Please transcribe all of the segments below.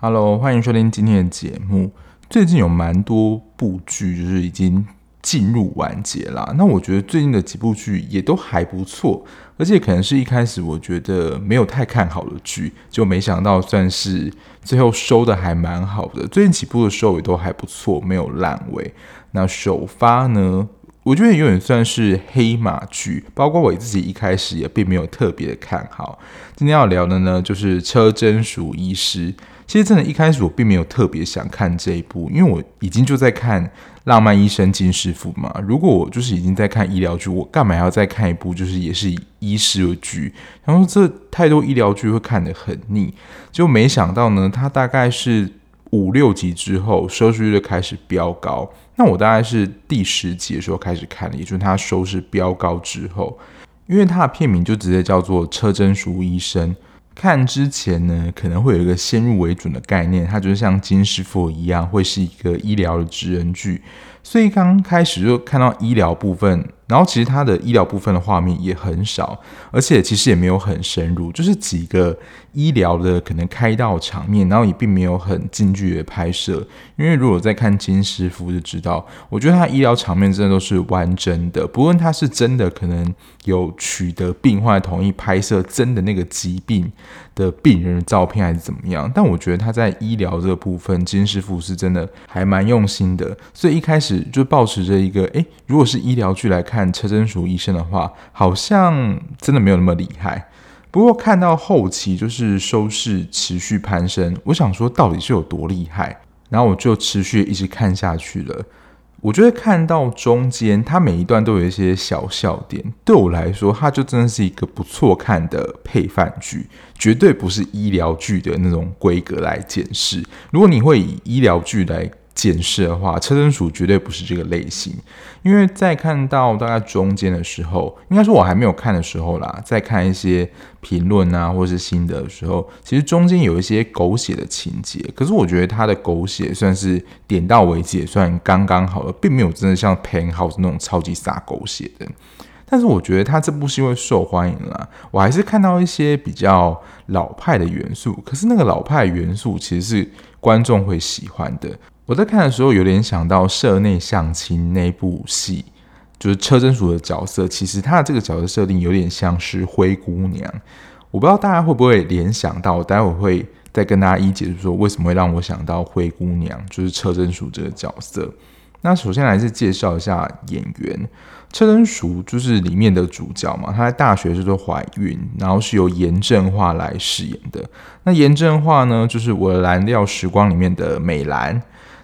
Hello，欢迎收听今天的节目。最近有蛮多部剧，就是已经进入完结啦。那我觉得最近的几部剧也都还不错，而且可能是一开始我觉得没有太看好的剧，就没想到算是最后收的还蛮好的。最近几部的收也都还不错，没有烂尾。那首发呢，我觉得有点算是黑马剧，包括我自己一开始也并没有特别的看好。今天要聊的呢，就是车贞淑医师。其实真的，一开始我并没有特别想看这一部，因为我已经就在看《浪漫医生金师傅》嘛。如果我就是已经在看医疗剧，我干嘛要再看一部就是也是以医师的剧？然后这太多医疗剧会看得很腻，就没想到呢，它大概是五六集之后收视率就开始飙高。那我大概是第十集的时候开始看的，也就是它收视飙高之后，因为它的片名就直接叫做《车贞淑医生》。看之前呢，可能会有一个先入为主的概念，它就是像金师傅一样，会是一个医疗的职人剧，所以刚开始就看到医疗部分。然后其实它的医疗部分的画面也很少，而且其实也没有很深入，就是几个医疗的可能开刀场面，然后也并没有很近距离的拍摄。因为如果在看金师傅就知道，我觉得他医疗场面真的都是完整的，不论他是真的可能有取得病患同意拍摄真的那个疾病的病人的照片还是怎么样，但我觉得他在医疗这个部分，金师傅是真的还蛮用心的。所以一开始就抱持着一个，诶，如果是医疗剧来看。看车真淑医生的话，好像真的没有那么厉害。不过看到后期就是收视持续攀升，我想说到底是有多厉害，然后我就持续一直看下去了。我觉得看到中间，它每一段都有一些小笑点，对我来说，它就真的是一个不错看的配饭剧，绝对不是医疗剧的那种规格来检视。如果你会以医疗剧来检视的话，车贞淑绝对不是这个类型，因为在看到大概中间的时候，应该说我还没有看的时候啦，在看一些评论啊或是心得的时候，其实中间有一些狗血的情节，可是我觉得他的狗血算是点到为止，也算刚刚好了，并没有真的像《Pen House》那种超级洒狗血的。但是我觉得他这部戏会受欢迎啦，我还是看到一些比较老派的元素，可是那个老派元素其实是观众会喜欢的。我在看的时候有点想到《社内相亲》那部戏，就是车真淑的角色，其实他的这个角色设定有点像是灰姑娘。我不知道大家会不会联想到，待会会再跟大家一解释说为什么会让我想到灰姑娘，就是车真淑这个角色。那首先来是介绍一下演员，车真淑就是里面的主角嘛，她在大学时候怀孕，然后是由严正化来饰演的。那严正化呢，就是我的蓝调时光里面的美兰。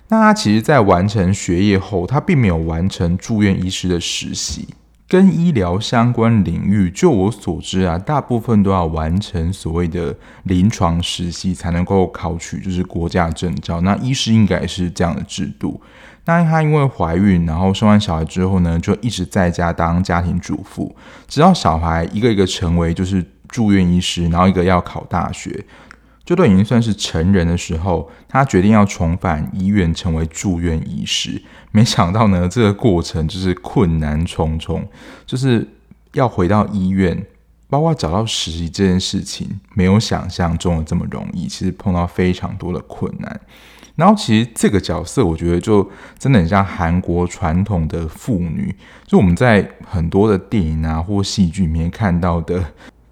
那他其实，在完成学业后，他并没有完成住院医师的实习。跟医疗相关领域，就我所知啊，大部分都要完成所谓的临床实习，才能够考取就是国家证照。那医师应该是这样的制度。那他因为怀孕，然后生完小孩之后呢，就一直在家当家庭主妇，直到小孩一个一个成为就是住院医师，然后一个要考大学。就都已经算是成人的时候，他决定要重返医院，成为住院医师。没想到呢，这个过程就是困难重重，就是要回到医院，包括找到实习这件事情，没有想象中的这么容易。其实碰到非常多的困难。然后，其实这个角色，我觉得就真的很像韩国传统的妇女，就我们在很多的电影啊或戏剧里面看到的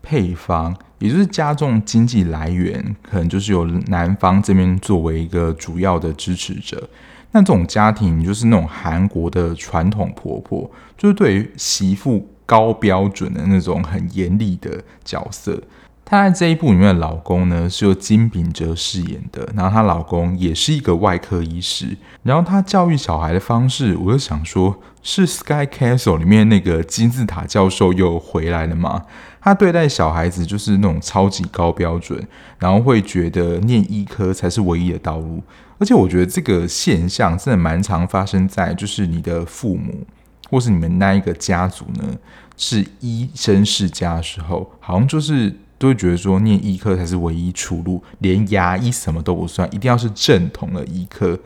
配方。也就是家中经济来源可能就是由男方这边作为一个主要的支持者，那这种家庭就是那种韩国的传统婆婆，就是对于媳妇高标准的那种很严厉的角色。她在这一部里面的老公呢，是由金秉哲饰演的，然后她老公也是一个外科医师，然后她教育小孩的方式，我就想说，是《Sky Castle》里面那个金字塔教授又回来了吗？他对待小孩子就是那种超级高标准，然后会觉得念医科才是唯一的道路，而且我觉得这个现象真的蛮常发生在就是你的父母或是你们那一个家族呢，是医生世家的时候，好像就是。都会觉得说念医科才是唯一出路，连牙医什么都不算，一定要是正统的医科。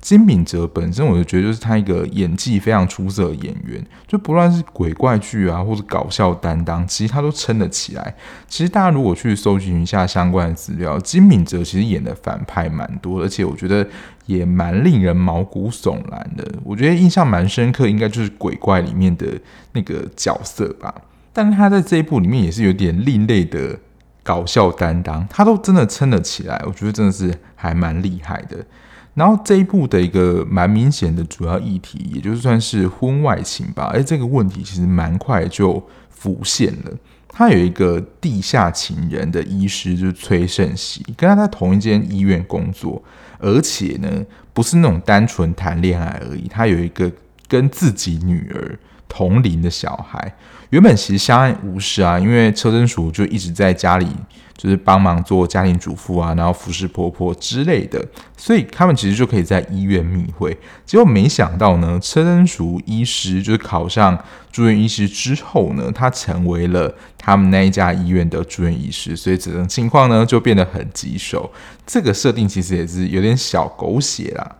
金敏哲本身，我就觉得就是他一个演技非常出色的演员，就不论是鬼怪剧啊，或者搞笑担当，其实他都撑得起来。其实大家如果去搜寻一下相关的资料，金敏哲其实演的反派蛮多，而且我觉得也蛮令人毛骨悚然的。我觉得印象蛮深刻，应该就是鬼怪里面的那个角色吧。但是他在这一部里面也是有点另类的。搞笑担当，他都真的撑得起来，我觉得真的是还蛮厉害的。然后这一部的一个蛮明显的主要议题，也就算是婚外情吧。而，这个问题其实蛮快就浮现了。他有一个地下情人的医师，就是崔胜熙，跟他在同一间医院工作，而且呢，不是那种单纯谈恋爱而已。他有一个跟自己女儿同龄的小孩。原本其实相安无事啊，因为车贞淑就一直在家里，就是帮忙做家庭主妇啊，然后服侍婆婆之类的，所以他们其实就可以在医院密会。结果没想到呢，车贞淑医师就是考上住院医师之后呢，他成为了他们那一家医院的住院医师，所以这种情况呢就变得很棘手。这个设定其实也是有点小狗血啦。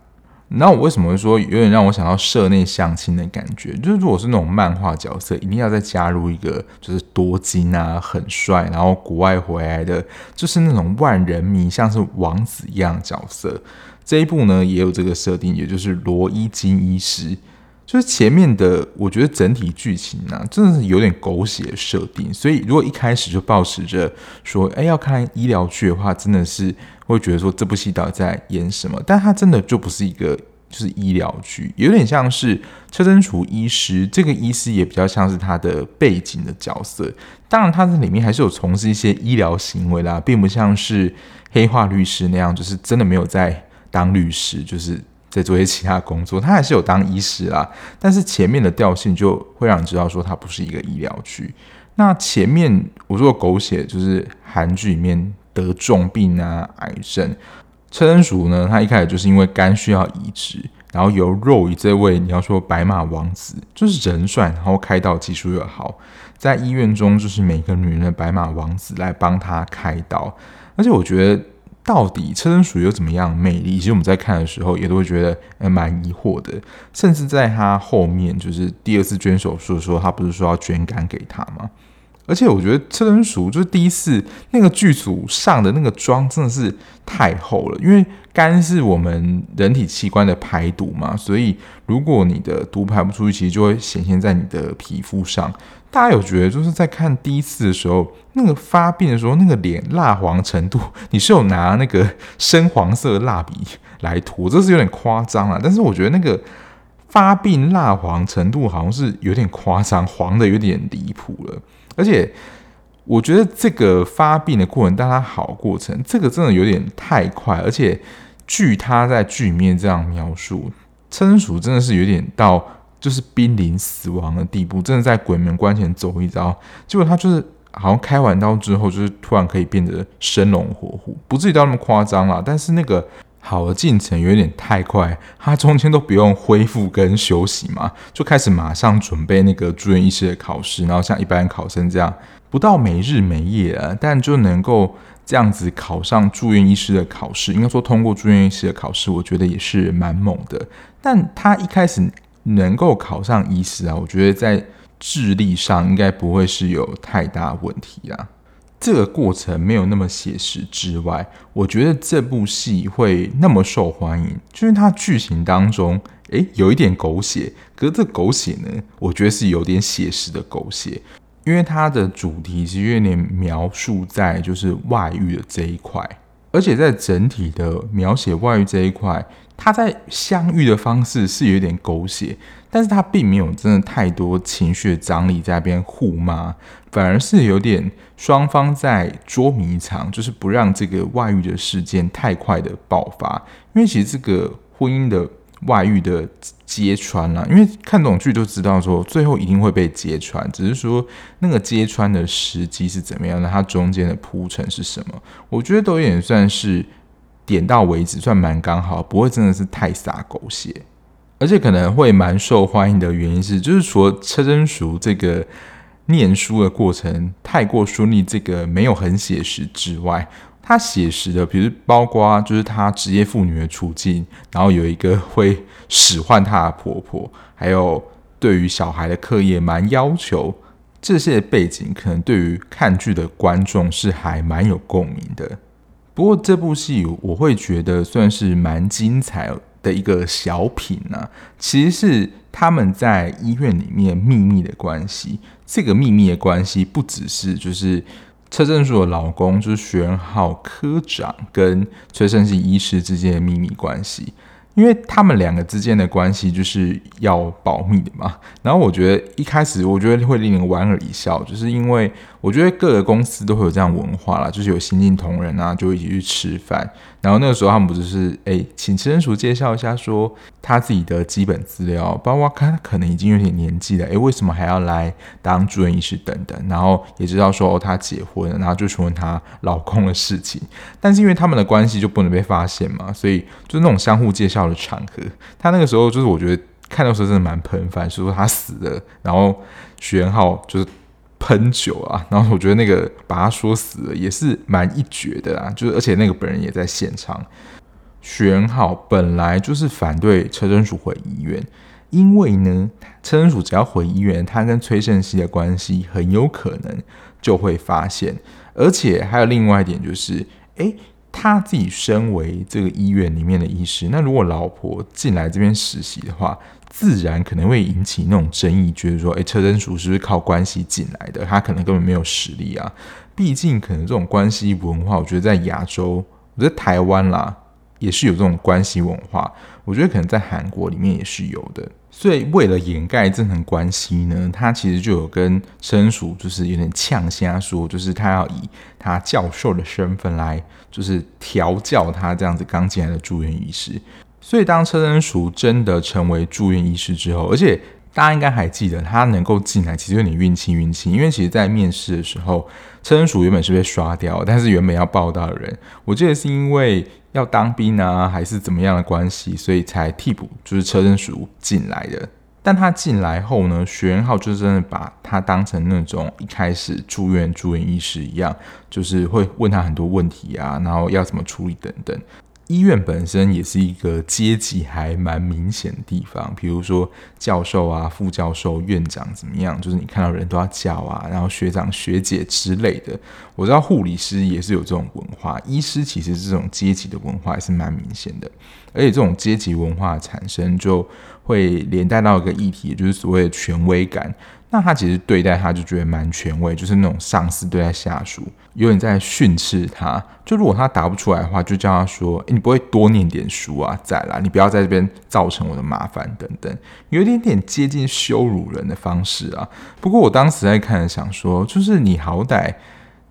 那我为什么会说有点让我想到社内相亲的感觉？就是如果是那种漫画角色，一定要再加入一个就是多金啊、很帅，然后国外回来的，就是那种万人迷，像是王子一样角色。这一部呢也有这个设定，也就是罗伊金医师。就是前面的，我觉得整体剧情呢、真的是有点狗血设定。所以如果一开始就抱持着说，哎，要看医疗剧的话，真的是。会觉得说这部戏到底在演什么？但它真的就不是一个就是医疗剧，有点像是车贞淑医师，这个医师也比较像是他的背景的角色。当然，他在里面还是有从事一些医疗行为啦，并不像是黑化律师那样，就是真的没有在当律师，就是在做一些其他工作。他还是有当医师啦，但是前面的调性就会让你知道说他不是一个医疗剧。那前面我说的狗血，就是韩剧里面。得重病啊，癌症。车贞淑呢，他一开始就是因为肝需要移植，然后由肉鱼这位你要说白马王子，就是人帅，然后开刀技术又好，在医院中就是每个女人的白马王子来帮他开刀。而且我觉得，到底车身鼠有怎么样的魅力？其实我们在看的时候也都会觉得呃蛮疑惑的。甚至在他后面就是第二次捐手术的时候，他不是说要捐肝给他吗？而且我觉得车轮鼠就是第一次那个剧组上的那个妆真的是太厚了，因为肝是我们人体器官的排毒嘛，所以如果你的毒排不出去，其实就会显现在你的皮肤上。大家有觉得就是在看第一次的时候，那个发病的时候，那个脸蜡黄程度，你是有拿那个深黄色蜡笔来涂，这是有点夸张了。但是我觉得那个发病蜡黄程度好像是有点夸张，黄的有点离谱了。而且我觉得这个发病的过程，但它好过程，这个真的有点太快。而且据他在剧里面这样描述，车贞淑真的是有点到就是濒临死亡的地步，真的在鬼门关前走一遭。结果他就是好像开完刀之后，就是突然可以变得生龙活虎，不至于到那么夸张啦。但是那个。好的进程有点太快，他中间都不用恢复跟休息嘛，就开始马上准备那个住院医师的考试，然后像一般考生这样，不到没日没夜啊，但就能够这样子考上住院医师的考试，应该说通过住院医师的考试，我觉得也是蛮猛的。但他一开始能够考上医师啊，我觉得在智力上应该不会是有太大问题啊。这个过程没有那么写实之外，我觉得这部戏会那么受欢迎，就是它剧情当中，诶，有一点狗血。可是这狗血呢，我觉得是有点写实的狗血，因为它的主题其实有点描述在就是外遇的这一块，而且在整体的描写外遇这一块，它在相遇的方式是有点狗血。但是他并没有真的太多情绪的张力在那边互骂，反而是有点双方在捉迷藏，就是不让这个外遇的事件太快的爆发。因为其实这个婚姻的外遇的揭穿啊，因为看懂剧都知道说最后一定会被揭穿，只是说那个揭穿的时机是怎么样的，它中间的铺陈是什么，我觉得都有点算是点到为止，算蛮刚好，不会真的是太洒狗血。而且可能会蛮受欢迎的原因是，就是除了车贞淑这个念书的过程太过顺利，这个没有很写实之外，他写实的，比如包括就是他职业妇女的处境，然后有一个会使唤她的婆婆，还有对于小孩的课业蛮要求，这些背景可能对于看剧的观众是还蛮有共鸣的。不过这部戏我会觉得算是蛮精彩的一个小品呢、其实是他们在医院里面秘密的关系。这个秘密的关系不只是就是。车正树的老公就是学仁浩科长跟崔胜熙医师之间的秘密关系，因为他们两个之间的关系就是要保密的嘛。然后我觉得一开始我觉得会令人莞尔一笑，就是因为我觉得各个公司都会有这样文化啦，就是有新进同仁啊，就一起去吃饭。然后那个时候他们不就是哎、请车贞淑介绍一下，说他自己的基本资料，包括他可能已经有点年纪了，哎、为什么还要来当住院医师等等。然后也知道说哦，他结婚，然后就询问他老公的事情。但是因为他们的关系就不能被发现嘛，所以就是那种相互介绍的场合，他那个时候就是我觉得看到时候真的蛮频繁，说他死了，然后徐元浩就是。喷酒啊，然后我觉得那个把他说死了也是蛮一绝的啊，就是而且那个本人也在现场。徐元浩本来就是反对车真淑回医院，因为呢，车真淑只要回医院，他跟崔胜熙的关系很有可能就会发现，而且还有另外一点就是，诶，他自己身为这个医院里面的医师，那如果老婆进来这边实习的话。自然可能会引起那种争议，觉得说，诶，车真淑是不是靠关系进来的？他可能根本没有实力啊。毕竟，可能这种关系文化，我觉得在亚洲，我觉得台湾啦也是有这种关系文化。我觉得可能在韩国里面也是有的。所以，为了掩盖这层关系呢，他其实就有跟车贞淑就是有点呛瞎说，就是他要以他教授的身份来，就是调教他这样子刚进来的住院医师。所以，当车贞淑真的成为住院医师之后，而且大家应该还记得，他能够进来其实有点运气运气，因为其实，在面试的时候，车贞淑原本是被刷掉，但是原本要报到的人，我记得是因为要当兵啊，还是怎么样的关系，所以才替补就是车贞淑进来的。但他进来后呢，徐元浩就真的把他当成那种一开始住院住院医师一样，就是会问他很多问题啊，然后要怎么处理等等。医院本身也是一个阶级还蛮明显的地方，比如说教授啊、副教授、院长怎么样，就是你看到人都要叫啊，然后学长学姐之类的。我知道护理师也是有这种文化，医师其实这种阶级的文化也是蛮明显的，而且这种阶级文化产生就会连带到一个议题，就是所谓的权威感。那他其实对待他就觉得蛮权威，就是那种上司对待下属，有点在训斥他。就如果他答不出来的话，就叫他说：“诶，你不会多念点书啊？再来，你不要在这边造成我的麻烦等等。”有点点接近羞辱人的方式啊。不过我当时在看，想说，就是你好歹。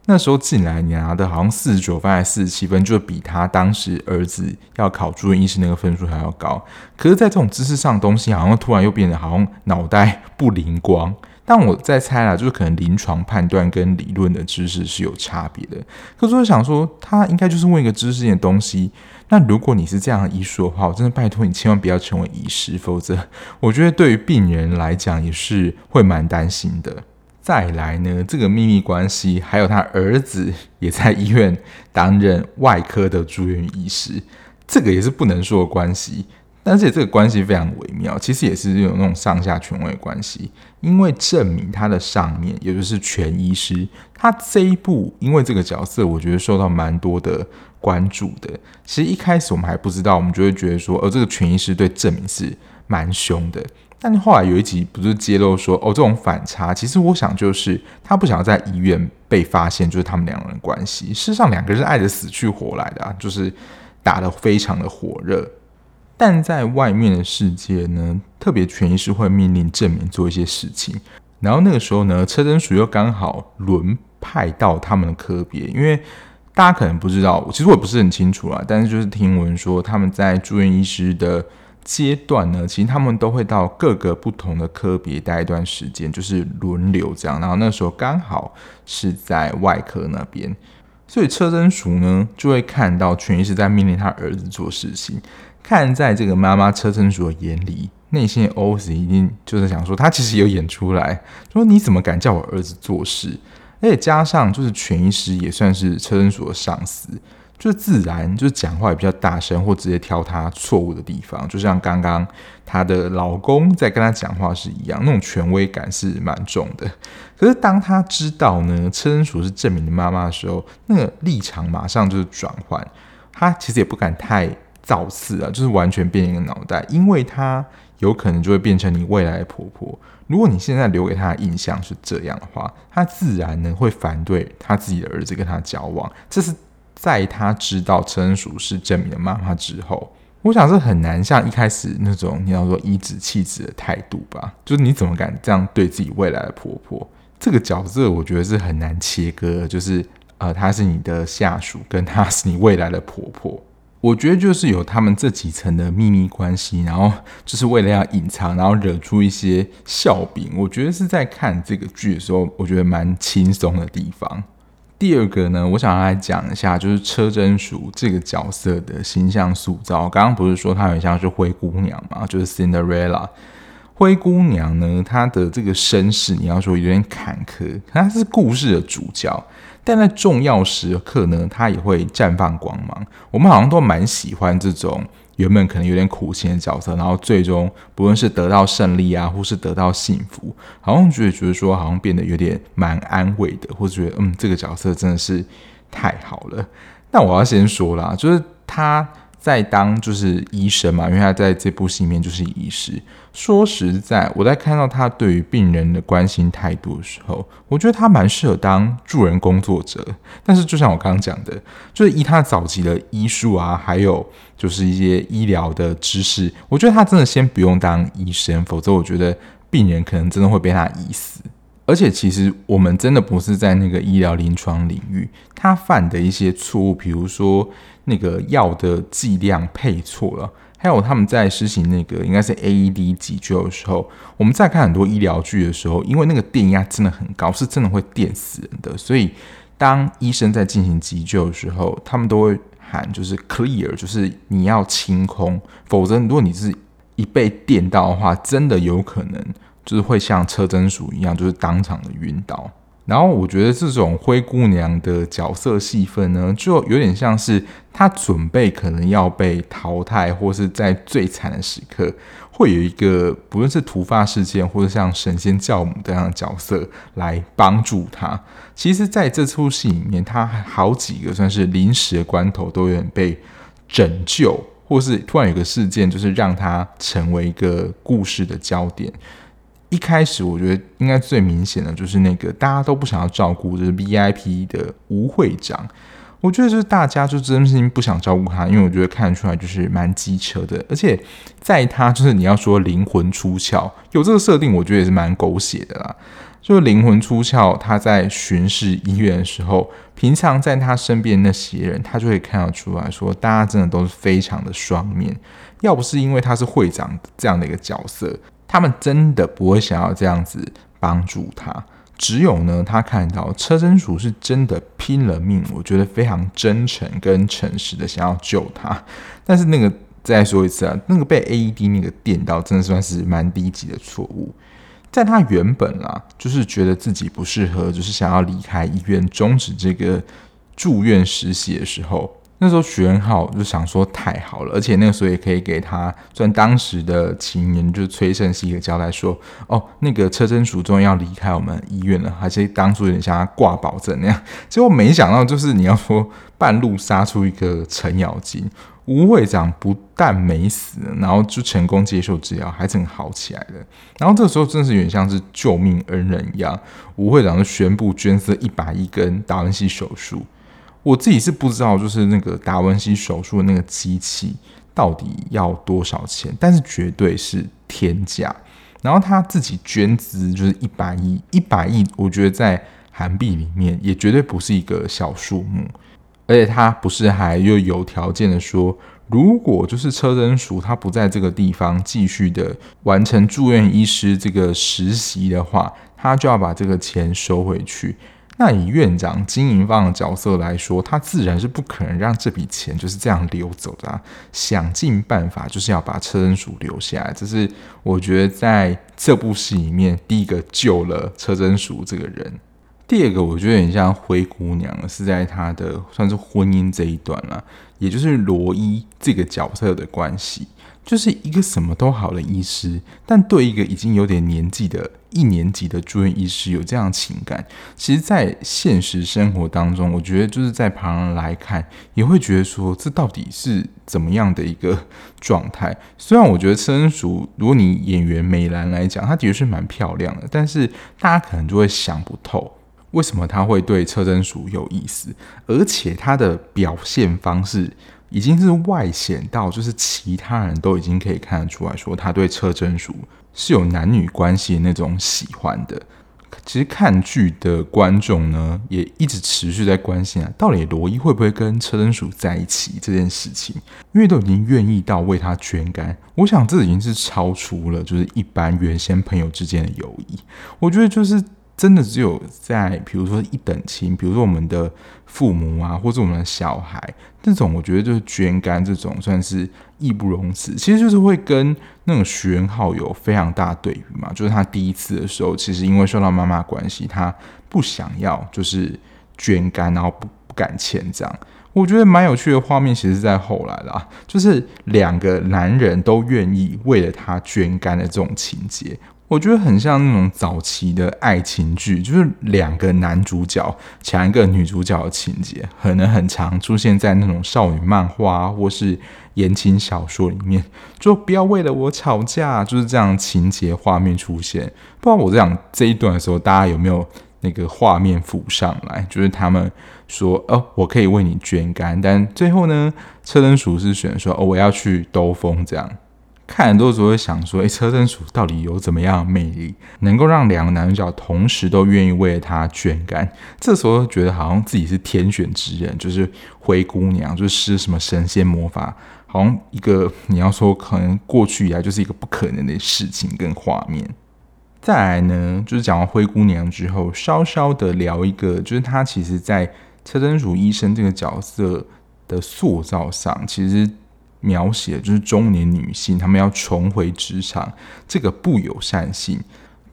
那时候进来，你拿的好像四十九分还是四十七分，就比他当时儿子要考住院医师那个分数还要高。可是，在这种知识上的东西，好像突然又变得好像脑袋不灵光。但我在猜啦，就是可能临床判断跟理论的知识是有差别的。可是我想说，他应该就是问一个知识性的东西。那如果你是这样的医术的话，我真的拜托你千万不要成为医师，否则我觉得对于病人来讲也是会蛮担心的。再来呢，这个秘密关系，还有他儿子也在医院担任外科的住院医师，这个也是不能说的关系。但是这个关系非常微妙，其实也是有那种上下权威关系。因为证明他的上面，也就是权医师，他这一步因为这个角色，我觉得受到蛮多的关注的。其实一开始我们还不知道，我们就会觉得说，哦，这个权医师对证明是蛮凶的。但后来有一集不是揭露说，哦，这种反差，其实我想就是他不想要在医院被发现，就是他们两个人关系。事实上，两个人是爱得死去活来的啊，就是打得非常的火热。但在外面的世界呢，特别权医师会命令正民做一些事情，然后那个时候呢，车贞淑又刚好轮派到他们的科别，因为大家可能不知道，其实我也不是很清楚啦，但是就是听闻说他们在住院医师的。阶段呢，其实他们都会到各个不同的科别待一段时间，就是轮流这样。然后那时候刚好是在外科那边，所以车贞淑呢就会看到全医师在命令他儿子做事情。看在这个妈妈车贞淑的眼里，内心 OS 一定就是想说，他其实有演出来，说你怎么敢叫我儿子做事？而且加上就是全医师也算是车贞淑的上司。就自然就是讲话也比较大声，或直接挑他错误的地方，就像刚刚她的老公在跟她讲话是一样，那种权威感是蛮重的。可是当她知道呢，车贞淑是正民的妈妈的时候，那个立场马上就是转换。她其实也不敢太造次啊，就是完全变一个脑袋，因为她有可能就会变成你未来的婆婆。如果你现在留给她的印象是这样的话，她自然呢会反对她自己的儿子跟她交往。这是。在他知道车贞淑是证明的妈妈之后，我想是很难像一开始那种你要说颐指气使的态度吧？就是你怎么敢这样对自己未来的婆婆？这个角色我觉得是很难切割，就是呃，她是你的下属，跟她是你未来的婆婆。我觉得就是有他们这几层的秘密关系，然后就是为了要隐藏，然后惹出一些笑柄。我觉得是在看这个剧的时候，我觉得蛮轻松的地方。第二个呢，我想要来讲一下，就是车贞淑这个角色的形象塑造。刚刚不是说她很像是灰姑娘嘛，就是 Cinderella。灰姑娘呢，她的这个身世你要说有点坎坷，她是故事的主角，但在重要时刻呢，她也会绽放光芒。我们好像都蛮喜欢这种。原本可能有点苦情的角色，然后最终不论是得到胜利啊，或是得到幸福，好像觉得觉得说好像变得有点蛮安慰的，或者觉得嗯，这个角色真的是太好了。那我要先说啦，就是他。在当就是医生嘛，因为他在这部戏里面就是医师。说实在，我在看到他对于病人的关心态度的时候，我觉得他蛮适合当助人工作者。但是，就像我刚刚讲的，就是以他早期的医术啊，还有就是一些医疗的知识，我觉得他真的先不用当医生，否则我觉得病人可能真的会被他医死。而且，其实我们真的不是在那个医疗临床领域，他犯的一些错误，比如说那个药的剂量配错了，还有他们在实行那个应该是 AED 急救的时候，我们在看很多医疗剧的时候，因为那个电压真的很高，是真的会电死人的。所以，当医生在进行急救的时候，他们都会喊就是 clear，就是你要清空，否则如果你是一被电到的话，真的有可能。就是会像车真鼠一样，就是当场的晕倒。然后我觉得这种灰姑娘的角色戏份呢，就有点像是她准备可能要被淘汰，或是在最惨的时刻，会有一个不论是突发事件，或者像神仙教母这样的角色来帮助她。其实，在这出戏里面，她好几个算是临时的关头都有点被拯救，或是突然有个事件，就是让她成为一个故事的焦点。一开始我觉得应该最明显的就是那个大家都不想要照顾，就是 VIP 的吴会长。我觉得就是大家就真心不想照顾他，因为我觉得看得出来就是蛮机车的。而且在他就是你要说灵魂出窍，有这个设定，我觉得也是蛮狗血的啦。就是灵魂出窍，他在巡视医院的时候，平常在他身边那些人，他就会看得出来说，大家真的都是非常的双面。要不是因为他是会长这样的一个角色。他们真的不会想要这样子帮助他，只有呢，他看到车真鼠是真的拼了命，我觉得非常真诚跟诚实的想要救他。但是那个再说一次啊，那个被 AED 那个电到，真的算是蛮低级的错误。在他原本啊，就是觉得自己不适合，就是想要离开医院，终止这个住院实习的时候。那时候许恩浩就想说太好了，而且那个时候也可以给他算当时的情人，就崔胜熙一个交代说，哦，那个车贞淑终于要离开我们医院了，还是当初有点像他挂保证那样。结果没想到，就是你要说半路杀出一个程咬金，吴会长不但没死，然后就成功接受治疗，还真好起来了。然后这个时候真的是有点像是救命恩人一样，吴会长就宣布捐赠一百亿跟达文西手术。我自己是不知道，就是那个达文西手术的那个机器到底要多少钱，但是绝对是天价。然后他自己捐资就是一百亿，一百亿，我觉得在韩币里面也绝对不是一个小数目。而且他不是还又有条件的说，如果就是车真淑他不在这个地方继续的完成住院医师这个实习的话，他就要把这个钱收回去。那以院长经营方的角色来说，他自然是不可能让这笔钱就是这样流走的，想尽办法就是要把车真淑留下来。这是我觉得在这部戏里面第一个救了车真淑这个人。第二个，我觉得很像灰姑娘，是在她的算是婚姻这一段了，也就是罗伊这个角色的关系，就是一个什么都好的医师，但对一个已经有点年纪的一年级的住院医师有这样情感，其实，在现实生活当中，我觉得就是在旁人来看，也会觉得说，这到底是怎么样的一个状态？虽然我觉得车贞淑，如果你演员美兰来讲，她的确是蛮漂亮的，但是大家可能就会想不透。为什么他会对车真淑有意思？而且他的表现方式已经是外显到，就是其他人都已经可以看得出来说，他对车真淑是有男女关系的那种喜欢的。其实看剧的观众呢，也一直持续在关心啊，到底罗伊会不会跟车真淑在一起这件事情？因为都已经愿意到为他捐肝，我想这已经是超出了就是一般原先朋友之间的友谊。我觉得就是。真的只有在比如说一等亲，比如说我们的父母啊，或者我们的小孩，这种我觉得就是捐肝这种算是义不容辞。其实就是会跟那种徐元浩有非常大对比嘛，就是他第一次的时候，其实因为受到妈妈关系，他不想要就是捐肝，然后不不敢签这样。我觉得蛮有趣的画面，其实是在后来啦，就是两个男人都愿意为了他捐肝的这种情节。我觉得很像那种早期的爱情剧，就是两个男主角抢一个女主角的情节，可能很常出现在那种少女漫画或是言情小说里面。就不要为了我吵架，就是这样情节画面出现。不知道我在讲这一段的时候，大家有没有那个画面浮上来？就是他们说：“哦，我可以为你捐肝。”但最后呢，车灯鼠是选说：“哦，我要去兜风。”这样。看很多时候会想说，诶，车贞淑到底有怎么样的魅力，能够让两个男主角同时都愿意为了他捐肝？这时候觉得好像自己是天选之人，就是灰姑娘，就是施什么神仙魔法，好像一个你要说可能过去以来就是一个不可能的事情跟画面。再来呢，就是讲完灰姑娘之后，稍稍的聊一个，就是她其实在车贞淑医生这个角色的塑造上，其实。描写就是中年女性，她们要重回职场，这个不友善性。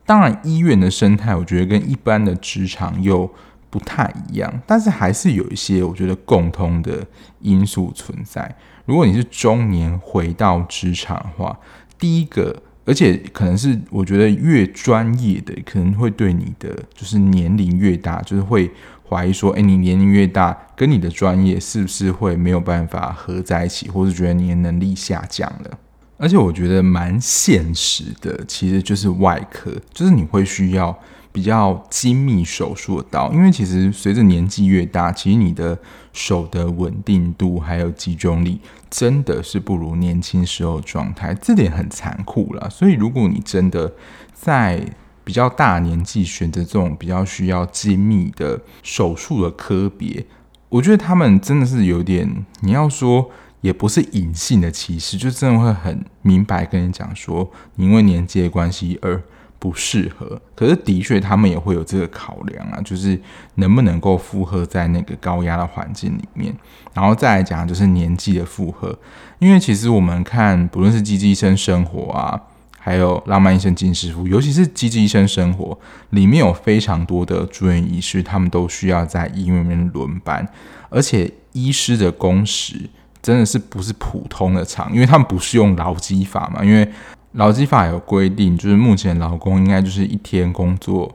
当然，医院的生态，我觉得跟一般的职场又不太一样，但是还是有一些我觉得共通的因素存在。如果你是中年回到职场的话，第一个，而且可能是我觉得越专业的，可能会对你的就是年龄越大，就是会。怀疑说，诶，你年龄越大，跟你的专业是不是会没有办法合在一起，或是觉得你的能力下降了？而且我觉得蛮现实的，其实就是外科，就是你会需要比较精密手术的刀，因为其实随着年纪越大，其实你的手的稳定度还有集中力真的是不如年轻时候状态，这点很残酷了。所以如果你真的在比较大年纪选择这种比较需要精密的手术的科别，我觉得他们真的是有点，你要说也不是隐性的歧视，就真的会很明白跟你讲说，你因为年纪的关系而不适合。可是的确，他们也会有这个考量啊，就是能不能够负荷在那个高压的环境里面。然后再来讲，就是年纪的负荷，因为其实我们看，不论是《机智医生生活》啊。还有《浪漫医生金师傅》，尤其是《机智医生生活》里面有非常多的住院医师，他们都需要在医院里面轮班，而且医师的工时真的是不是普通的长，因为他们不是用劳基法嘛，因为劳基法有规定，就是目前劳工应该就是一天工作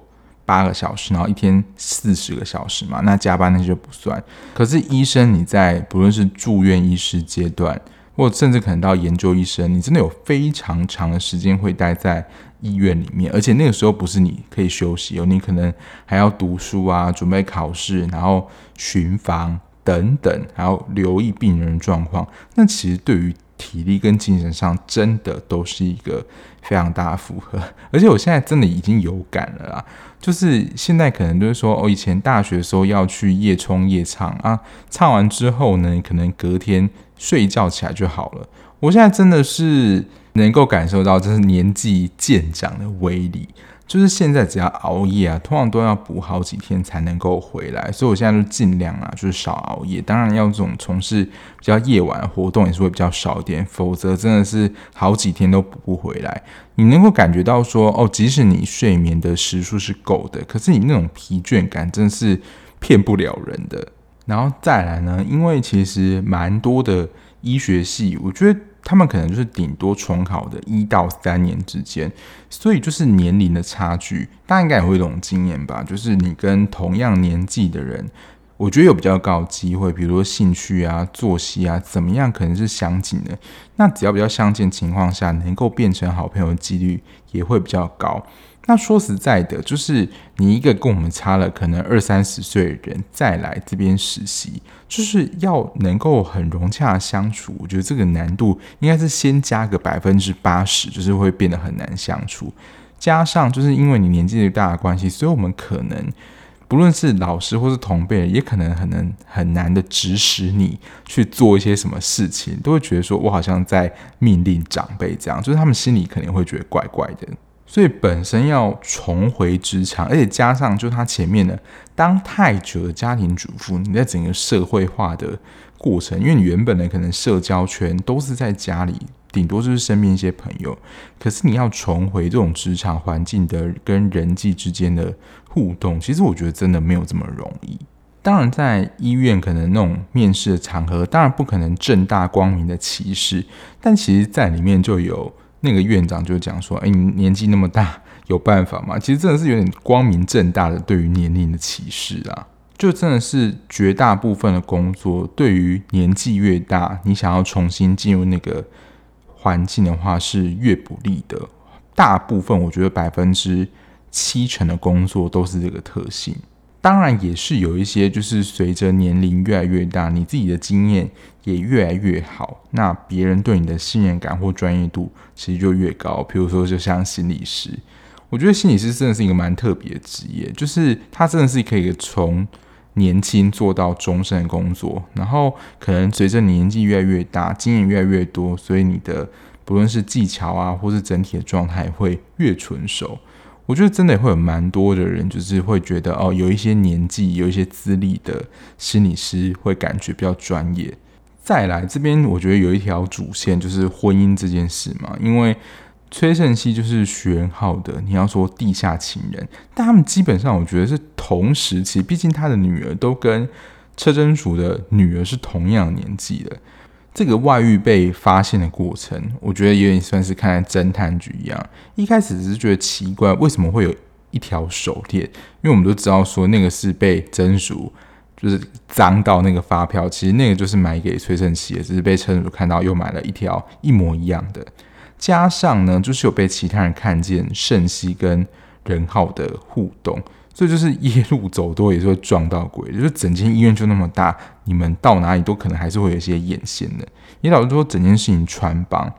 八个小时，然后一天四十个小时嘛，那加班那些就不算。可是医生你在不论是住院医师阶段，或甚至可能到研究医生，你真的有非常长的时间会待在医院里面，而且那个时候不是你可以休息哦，你可能还要读书啊，准备考试，然后巡房等等，还要留意病人的状况。那其实对于体力跟精神上，真的都是一个非常大的负荷。而且我现在真的已经有感了啦，就是现在可能就是说，哦，以前大学的时候要去夜冲夜唱啊，唱完之后呢，可能隔天。睡一觉起来就好了。我现在真的是能够感受到这是年纪渐长的威力。就是现在只要熬夜啊，通常都要补好几天才能够回来，所以我现在就尽量啊，就是少熬夜。当然，要这种从事比较夜晚活动也是会比较少一点，否则真的是好几天都补不回来。你能够感觉到说，哦，即使你睡眠的时数是够的，可是你那种疲倦感真的是骗不了人的。然后再来呢，因为其实蛮多的医学系，我觉得。他们可能就是顶多重考的一到三年之间，所以就是年龄的差距，大家应该也会有种经验吧？就是你跟同样年纪的人，我觉得有比较高机会，比如说兴趣啊、作息啊怎么样，可能是相近的。那只要比较相近情况下，能够变成好朋友的几率也会比较高。那说实在的，就是你一个跟我们差了可能二三十岁的人再来这边实习，就是要能够很融洽相处。我觉得这个难度应该是先加个百分之八十，就是会变得很难相处。加上就是因为你年纪大的关系，所以我们可能不论是老师或是同辈，也可能很能很难的指使你去做一些什么事情，都会觉得说我好像在命令长辈这样，就是他们心里肯定会觉得怪怪的。所以本身要重回职场，而且加上就他前面的当太久的家庭主妇，你在整个社会化的过程，因为你原本的可能社交圈都是在家里，顶多就是身边一些朋友，可是你要重回这种职场环境的跟人际之间的互动，其实我觉得真的没有这么容易。当然，在医院可能那种面试的场合，当然不可能正大光明的歧视，但其实在里面就有。那个院长就讲说：“哎，你年纪那么大，有办法吗？”其实真的是有点光明正大的对于年龄的歧视啊！就真的是绝大部分的工作，对于年纪越大，你想要重新进入那个环境的话，是越不利的。大部分我觉得百分之七成的工作都是这个特性。当然也是有一些，就是随着年龄越来越大，你自己的经验也越来越好，那别人对你的信任感或专业度其实就越高。比如说，就像心理师，我觉得心理师真的是一个蛮特别的职业，就是他真的是可以从年轻做到终身工作，然后可能随着年纪越来越大，经验越来越多，所以你的不论是技巧啊，或是整体的状态会越纯熟。我觉得真的也会有蛮多的人，就是会觉得哦，有一些年纪、有一些资历的心理师会感觉比较专业。再来这边，我觉得有一条主线就是婚姻这件事嘛，因为崔胜熙就是徐仁浩的，你要说地下情人，但他们基本上我觉得是同时期，毕竟他的女儿都跟车贞淑的女儿是同样年纪的。这个外遇被发现的过程，我觉得有点算是看侦探局一样。一开始只是觉得奇怪，为什么会有一条手链？因为我们都知道说那个是被贞淑就是脏到那个发票，其实那个就是买给崔胜熙的，只是被车贞淑看到又买了一条一模一样的。加上呢，就是有被其他人看见胜熙跟仁浩的互动。所以就是夜路走多也是会撞到鬼，就是整间医院就那么大，你们到哪里都可能还是会有一些眼线的，也导致说整件事情穿帮。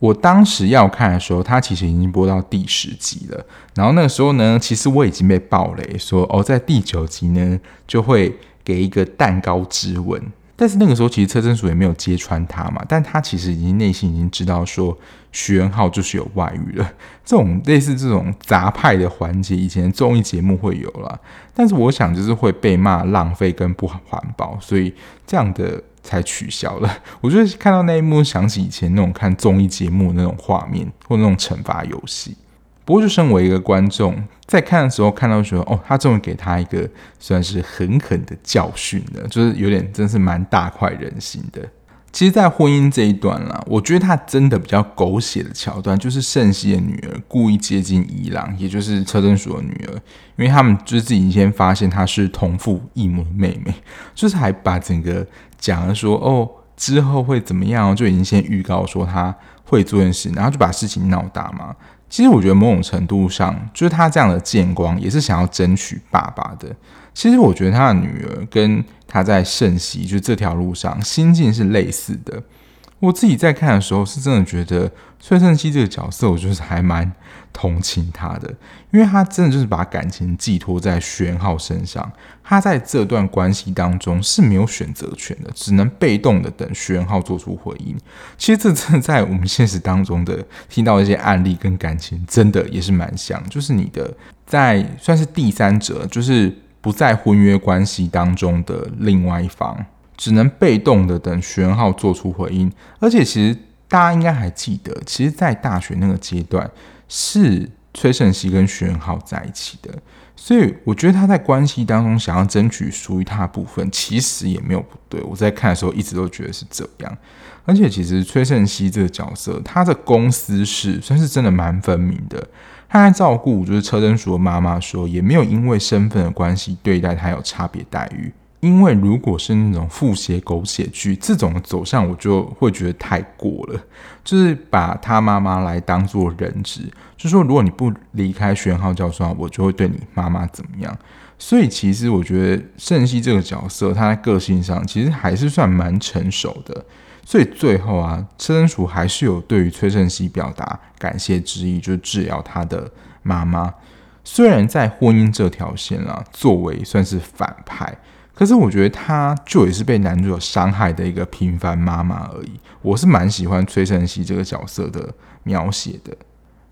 我当时要看的时候，它其实已经播到第十集了，然后那个时候呢，其实我已经被暴雷说哦，在第九集呢就会给一个蛋糕之吻。但是那个时候，其实车贞淑也没有揭穿他嘛，但他其实已经内心已经知道说徐仁浩就是有外遇了。这种类似这种杂派的环节，以前综艺节目会有啦，但是我想就是会被骂浪费跟不环保，所以这样的才取消了。我就是看到那一幕，想起以前那种看综艺节目那种画面或那种惩罚游戏。不过，就身为一个观众，在看的时候看到说，哦，他终于给他一个算是狠狠的教训了，就是有点真是蛮大快人心的。其实，在婚姻这一段啦，我觉得他真的比较狗血的桥段，就是胜熙的女儿故意接近伊朗，也就是车贞淑的女儿，因为他们就是自己先发现她是同父异母的妹妹，就是还把整个讲了说，哦，之后会怎么样，就已经先预告说他会做件事，然后就把事情闹大嘛。其实我觉得某种程度上，就是他这样的见光，也是想要争取爸爸的。其实我觉得他的女儿跟他在圣熙就这条路上心境是类似的。我自己在看的时候，是真的觉得崔胜熙这个角色，我就是还蛮同情他的，因为他真的就是把感情寄托在徐元浩身上，他在这段关系当中是没有选择权的，只能被动的等徐元浩做出回应。其实这真的在我们现实当中的听到一些案例跟感情，真的也是蛮像，就是你的在算是第三者，就是不在婚约关系当中的另外一方。只能被动的等徐元浩做出回应，而且其实大家应该还记得，其实，在大学那个阶段是崔胜熙跟徐元浩在一起的，所以我觉得他在关系当中想要争取属于他的部分，其实也没有不对。我在看的时候一直都觉得是这样，而且其实崔胜熙这个角色，他的公私事算是真的蛮分明的。他在照顾就是车贞淑的妈妈说，也没有因为身份的关系对待他有差别待遇。因为如果是那种复写狗血剧，这种走向我就会觉得太过了，就是把他妈妈来当做人质，就说如果你不离开玄浩教授，我就会对你妈妈怎么样。所以其实我觉得盛熙这个角色，他在个性上其实还是算蛮成熟的。所以最后啊，车贞淑还是有对于崔胜熙表达感谢之意，就治疗他的妈妈。虽然在婚姻这条线啊，作为算是反派。可是我觉得她就也是被男主角伤害的一个平凡妈妈而已。我是蛮喜欢崔胜熙这个角色的描写的，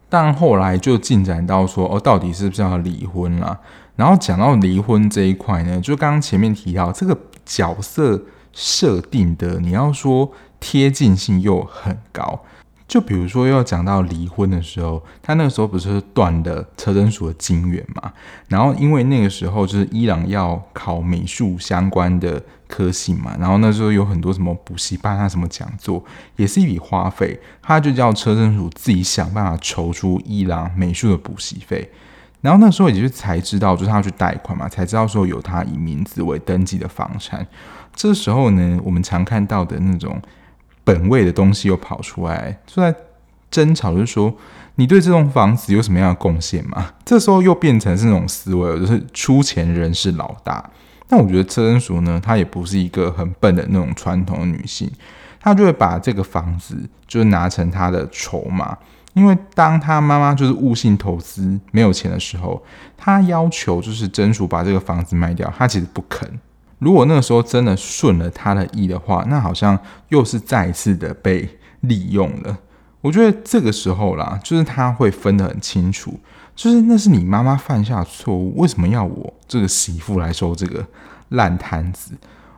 但后来就进展到说哦，到底是不是要离婚啦？然后讲到离婚这一块呢，就刚刚前面提到这个角色设定的，你要说贴近性又很高。就比如说，要讲到离婚的时候，他那个时候不是断了车贞淑的金源嘛？然后因为那个时候就是伊朗要考美术相关的科系嘛，然后那时候有很多什么补习班啊、什么讲座，也是一笔花费。他就叫车贞淑自己想办法筹出伊朗美术的补习费。然后那时候也就是才知道，就是他要去贷款嘛，才知道说有他以名字为登记的房产。这时候呢，我们常看到的那种。本位的东西又跑出来，就在争吵，就是说你对这栋房子有什么样的贡献吗？这时候又变成是那种思维，就是出钱人是老大。那我觉得车贞淑呢，她也不是一个很笨的那种传统的女性，她就会把这个房子就拿成她的筹码，因为当她妈妈就是悟性投资没有钱的时候，她要求就是贞淑把这个房子卖掉，她其实不肯。如果那个时候真的顺了他的意的话，那好像又是再一次的被利用了。我觉得这个时候啦，就是他会分得很清楚，就是那是你妈妈犯下的错误，为什么要我这个媳妇来收这个烂摊子？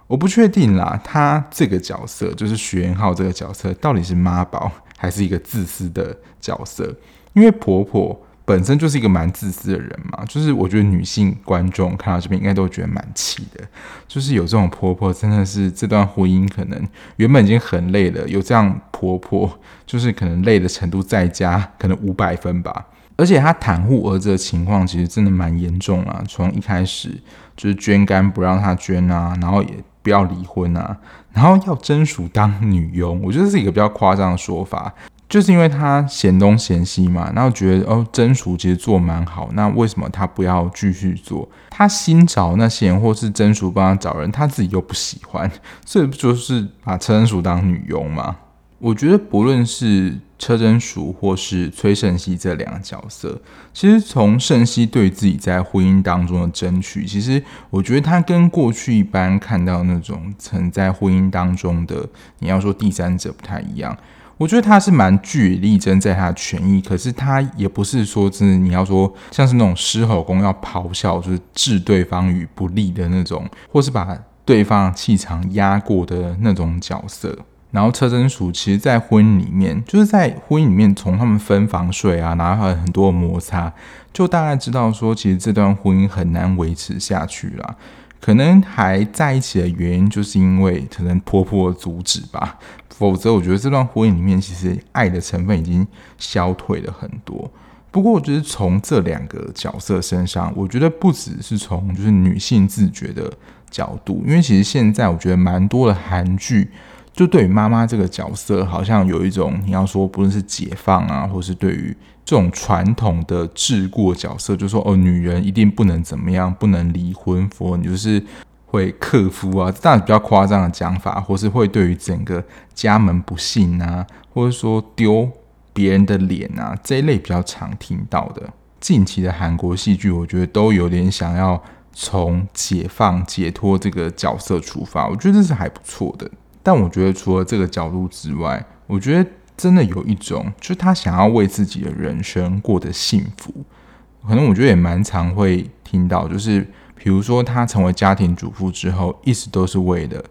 我不确定啦，他这个角色就是徐元浩这个角色，到底是妈宝还是一个自私的角色？因为婆婆。本身就是一个蛮自私的人嘛，就是我觉得女性观众看到这边应该都觉得蛮气的，就是有这种婆婆，真的是这段婚姻可能原本已经很累了，有这样婆婆，就是可能累的程度再加可能五百分吧。而且她袒护儿子的情况其实真的蛮严重啊，从一开始就是捐肝不让她捐啊，然后也不要离婚啊，然后要贞淑当女佣，我觉得是一个比较夸张的说法。就是因为他嫌东嫌西嘛，然后觉得哦，贞淑其实做蛮好，那为什么他不要继续做？他新找那些，或是贞淑帮他找人，他自己又不喜欢，所以不就是把车贞淑当女佣吗？我觉得不论是车真淑或是崔胜熙这两个角色，其实从胜熙对自己在婚姻当中的争取，其实我觉得他跟过去一般看到那种曾在婚姻当中的，你要说第三者不太一样。我觉得他是蛮据理力争在他的权益，可是他也不是说是，你要说像是那种狮吼功要咆哮，就是置对方于不利的那种，或是把对方气场压过的那种角色。然后车真淑其实，在婚姻里面，就是在婚姻里面，从他们分房睡啊，然后很多摩擦，就大概知道说，其实这段婚姻很难维持下去了。可能还在一起的原因，就是因为可能婆婆阻止吧。否则，我觉得这段婚姻里面其实爱的成分已经消退了很多。不过，我觉得从这两个角色身上，我觉得不只是从就是女性自觉的角度，因为其实现在我觉得蛮多的韩剧，就对于妈妈这个角色，好像有一种你要说不论是解放啊，或是对于这种传统的桎梏角色，就说哦，女人一定不能怎么样，不能离婚，否你就是。会克夫啊，当然比较夸张的讲法，或是会对于整个家门不幸啊，或者说丢别人的脸啊这一类比较常听到的。近期的韩国戏剧，我觉得都有点想要从解放、解脱这个角色出发，我觉得这是还不错的。但我觉得除了这个角度之外，我觉得真的有一种，就是他想要为自己的人生过得幸福。可能我觉得也蛮常会听到，就是。比如说，她成为家庭主妇之后，一直都是为了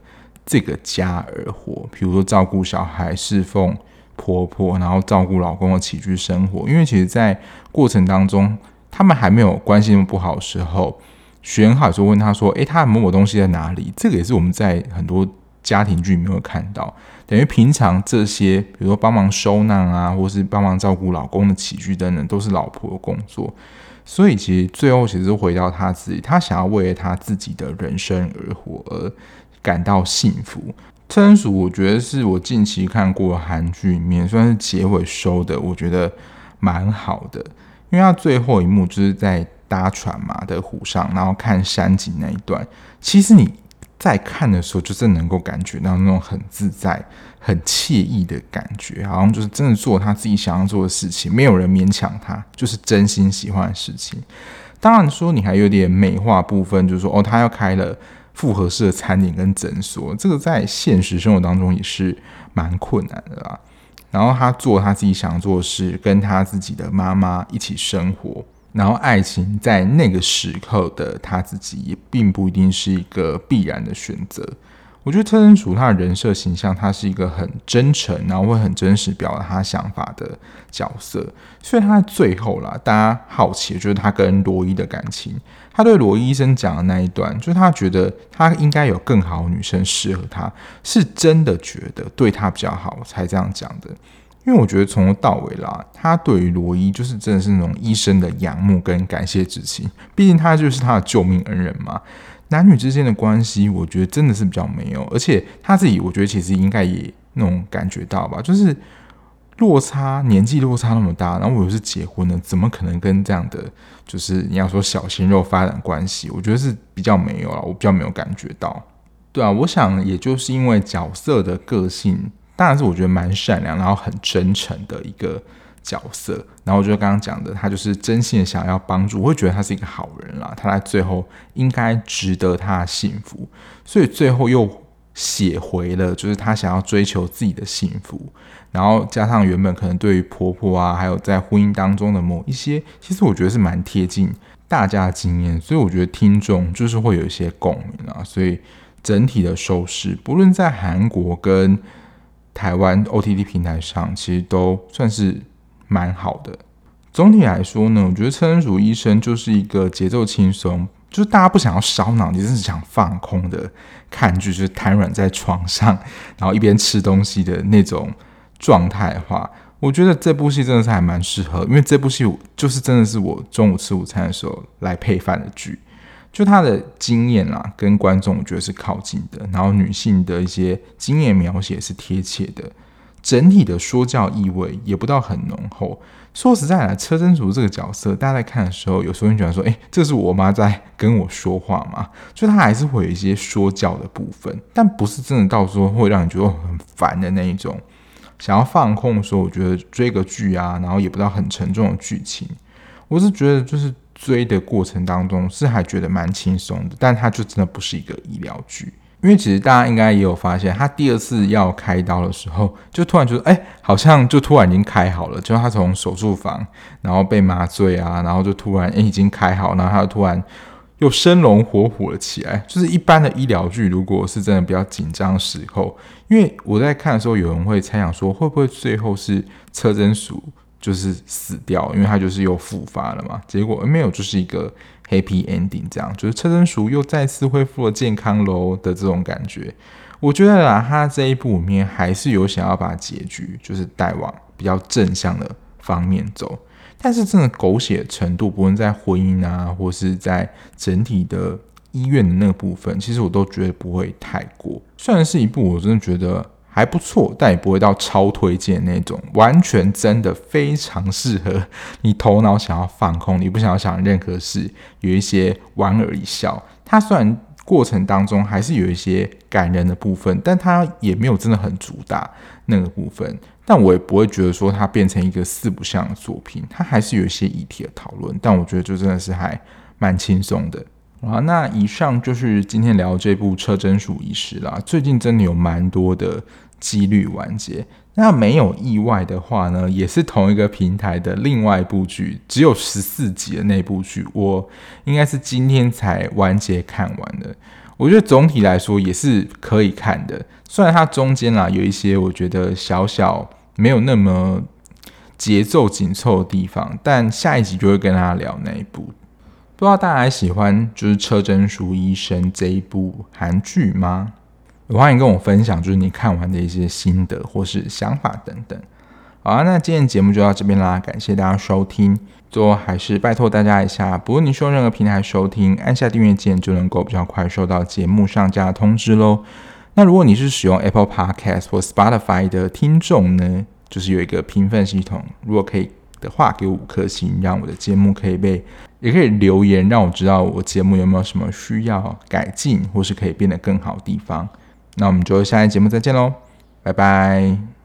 这个家而活。比如说，照顾小孩、侍奉婆婆，然后照顾老公的起居生活。因为其实，在过程当中，他们还没有关系那么不好的时候，徐恩浩有时候问他说：“诶，他的某某东西在哪里？”这个也是我们在很多家庭剧里面会看到。等于平常这些，比如说帮忙收纳啊，或是帮忙照顾老公的起居等等，都是老婆的工作。所以其实最后其实回到他自己，他想要为了他自己的人生而活而感到幸福。车贞淑，我觉得是我近期看过韩剧里面算是结尾收的，我觉得蛮好的。因为他最后一幕就是在搭船嘛的湖上，然后看山景那一段，其实你。在看的时候，就是能够感觉到那种很自在、很惬意的感觉，好像就是真的做他自己想要做的事情，没有人勉强他，就是真心喜欢的事情。当然说你还有点美化部分，就是说哦，他要开了复合式的餐饮跟诊所，这个在现实生活当中也是蛮困难的啦。然后他做他自己想做的事，跟他自己的妈妈一起生活。然后，爱情在那个时刻的他自己也并不一定是一个必然的选择。我觉得车贞淑他的人设形象，他是一个很真诚，然后会很真实表达他想法的角色。所以他在最后啦，大家好奇就是他跟罗伊的感情。他对罗伊医生讲的那一段，就是他觉得他应该有更好的女生适合他，是真的觉得对他比较好才这样讲的。因为我觉得从头到尾啦，他对于罗伊就是真的是那种医生的仰慕跟感谢之情。毕竟他就是他的救命恩人嘛。男女之间的关系，我觉得真的是比较没有。而且他自己，我觉得其实应该也那种感觉到吧，就是落差年纪落差那么大，然后我又是结婚了，怎么可能跟这样的就是你要说小鲜肉发展关系？我觉得是比较没有了，我比较没有感觉到。对啊，我想也就是因为角色的个性。当然是我觉得蛮善良，然后很真诚的一个角色。然后我觉得刚刚讲的，他就是真心的想要帮助，我会觉得他是一个好人啦。他在最后应该值得他的幸福，所以最后又写回了，就是他想要追求自己的幸福。然后加上原本可能对于婆婆啊，还有在婚姻当中的某一些，其实我觉得是蛮贴近大家的经验，所以我觉得听众就是会有一些共鸣啊。所以整体的收视，不论在韩国跟台湾 OTT 平台上其实都算是蛮好的。总体来说呢，我觉得《车贞淑医生》就是一个节奏轻松，就是大家不想要烧脑，你真是想放空的看剧，就是瘫软在床上，然后一边吃东西的那种状态的话，我觉得这部戏真的是还蛮适合，因为这部戏就是真的是我中午吃午餐的时候来配饭的剧。就他的经验啦，跟观众我觉得是靠近的，然后女性的一些经验描写是贴切的，整体的说教意味也不到很浓厚。说实在的，车贞淑这个角色，大家在看的时候，有时候会觉得说，诶，这是我妈在跟我说话嘛？就他还是会有一些说教的部分，但不是真的到时候会让你觉得很烦的那一种。想要放空的时候，我觉得追个剧啊，然后也不到很沉重的剧情，我是觉得就是。追的过程当中是还觉得蛮轻松的，但它就真的不是一个医疗剧，因为其实大家应该也有发现，他第二次要开刀的时候，就突然觉得，哎，好像就突然已经开好了，就他从手术房，然后被麻醉啊，然后就突然哎已经开好，然后他就突然又生龙活虎了起来。就是一般的医疗剧，如果是真的比较紧张时候，因为我在看的时候，有人会猜想说，会不会最后是车真鼠？就是死掉，因为他就是又复发了嘛。结果没有，就是一个 happy ending，这样就是车贞淑又再次恢复了健康喽的这种感觉。我觉得啊，他这一部里面还是有想要把结局就是带往比较正向的方面走，但是真的狗血程度，不论在婚姻啊，或是在整体的医院的那个部分，其实我都觉得不会太过。虽然是一部，我真的觉得。还不错，但也不会到超推荐那种，完全真的非常适合 你头脑想要放空，你不想要想任何事，有一些莞尔一笑。它虽然过程当中还是有一些感人的部分，但它也没有真的很主打那个部分。但我也不会觉得说它变成一个四不像的作品，它还是有一些议题的讨论。但我觉得就真的是还蛮轻松的。啊，那以上就是今天聊这部车贞淑医师啦。最近真的有蛮多的几率完结。那没有意外的话呢，也是同一个平台的另外一部剧，只有十四集的那部剧，我应该是今天才完结看完的。我觉得总体来说也是可以看的，虽然它中间啦有一些我觉得小小没有那么节奏紧凑的地方，但下一集就会跟大家聊那一部。不知道大家还喜欢就是车贞淑医生这一部韩剧吗？欢迎跟我分享，就是你看完的一些心得或是想法等等。好啊，那今天节目就到这边啦，感谢大家收听。最后还是拜托大家一下，不论你使用任何平台收听，按下订阅键就能够比较快收到节目上架的通知喽。那如果你是使用 Apple Podcast 或 Spotify 的听众呢，就是有一个评分系统，如果可以的话，给五颗星，让我的节目可以被。也可以留言让我知道我节目有没有什么需要改进或是可以变得更好的地方。那我们就下期节目再见喽，拜拜。